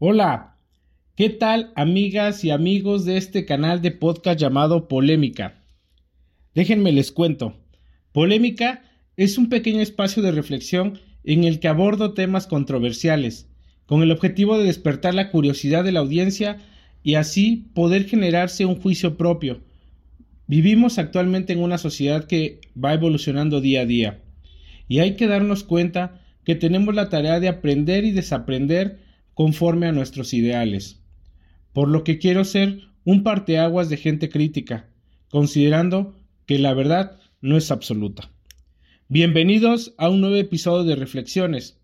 Hola, ¿qué tal amigas y amigos de este canal de podcast llamado Polémica? Déjenme les cuento. Polémica es un pequeño espacio de reflexión en el que abordo temas controversiales, con el objetivo de despertar la curiosidad de la audiencia y así poder generarse un juicio propio. Vivimos actualmente en una sociedad que va evolucionando día a día, y hay que darnos cuenta que tenemos la tarea de aprender y desaprender conforme a nuestros ideales. Por lo que quiero ser un parteaguas de gente crítica, considerando que la verdad no es absoluta. Bienvenidos a un nuevo episodio de Reflexiones.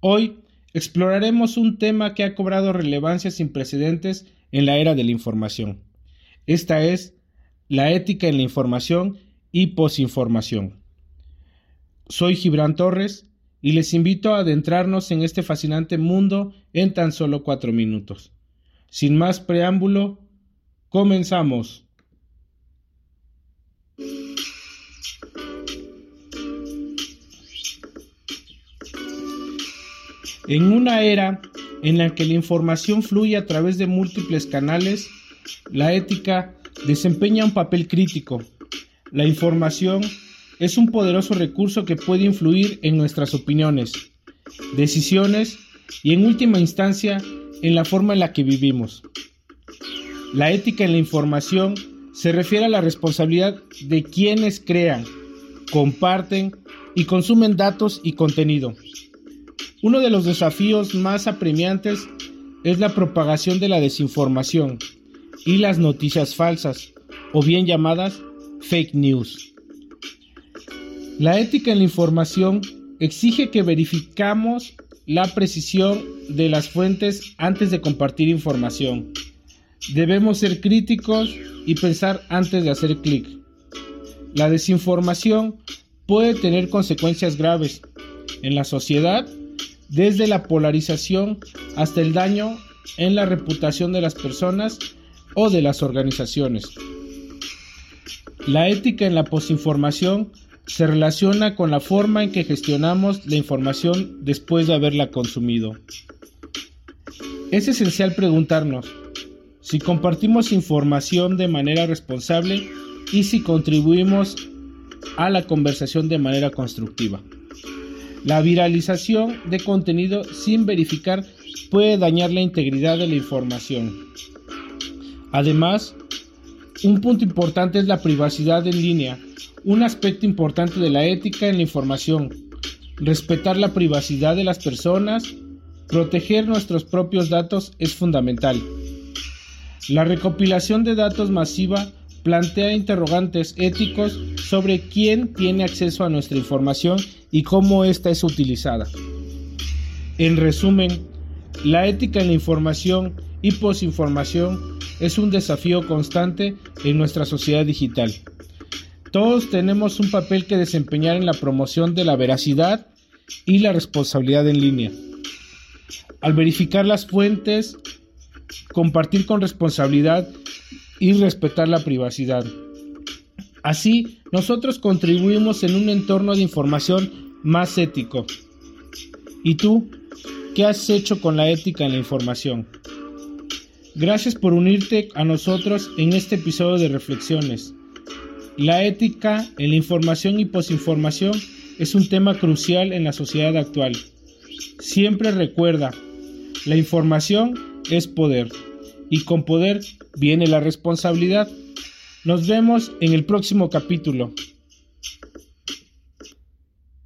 Hoy exploraremos un tema que ha cobrado relevancia sin precedentes en la era de la información. Esta es la ética en la información y posinformación. Soy Gibran Torres y les invito a adentrarnos en este fascinante mundo en tan solo cuatro minutos. Sin más preámbulo, comenzamos. En una era en la que la información fluye a través de múltiples canales, la ética desempeña un papel crítico. La información es un poderoso recurso que puede influir en nuestras opiniones, decisiones y en última instancia en la forma en la que vivimos. La ética en la información se refiere a la responsabilidad de quienes crean, comparten y consumen datos y contenido. Uno de los desafíos más apremiantes es la propagación de la desinformación y las noticias falsas, o bien llamadas fake news. La ética en la información exige que verificamos la precisión de las fuentes antes de compartir información. Debemos ser críticos y pensar antes de hacer clic. La desinformación puede tener consecuencias graves en la sociedad, desde la polarización hasta el daño en la reputación de las personas o de las organizaciones. La ética en la posinformación se relaciona con la forma en que gestionamos la información después de haberla consumido. Es esencial preguntarnos si compartimos información de manera responsable y si contribuimos a la conversación de manera constructiva. La viralización de contenido sin verificar puede dañar la integridad de la información. Además, un punto importante es la privacidad en línea, un aspecto importante de la ética en la información, respetar la privacidad de las personas, proteger nuestros propios datos es fundamental. La recopilación de datos masiva plantea interrogantes éticos sobre quién tiene acceso a nuestra información y cómo ésta es utilizada. En resumen, la ética en la información y posinformación es un desafío constante en nuestra sociedad digital. Todos tenemos un papel que desempeñar en la promoción de la veracidad y la responsabilidad en línea. Al verificar las fuentes, compartir con responsabilidad y respetar la privacidad. Así, nosotros contribuimos en un entorno de información más ético. ¿Y tú? ¿Qué has hecho con la ética en la información? Gracias por unirte a nosotros en este episodio de Reflexiones. La ética en la información y posinformación es un tema crucial en la sociedad actual. Siempre recuerda, la información es poder y con poder viene la responsabilidad. Nos vemos en el próximo capítulo.